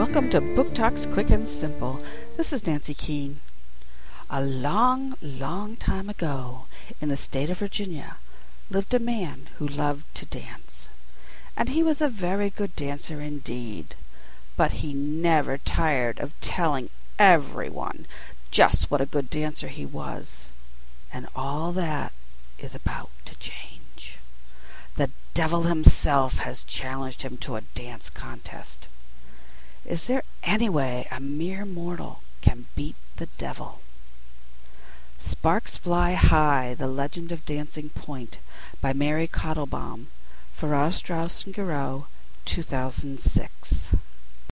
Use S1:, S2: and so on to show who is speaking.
S1: to Book Talks Quick and Simple. This is Nancy Keene. A long, long time ago, in the state of Virginia, lived a man who loved to dance. And he was a very good dancer indeed. But he never tired of telling everyone just what a good dancer he was. And all that is about to change. The devil himself has challenged him to a dance contest. Is there any way a mere mortal can beat the devil? Sparks Fly High, The Legend of Dancing Point by Mary Quattlebaum, Farrar, Straus and Giroux, 2006.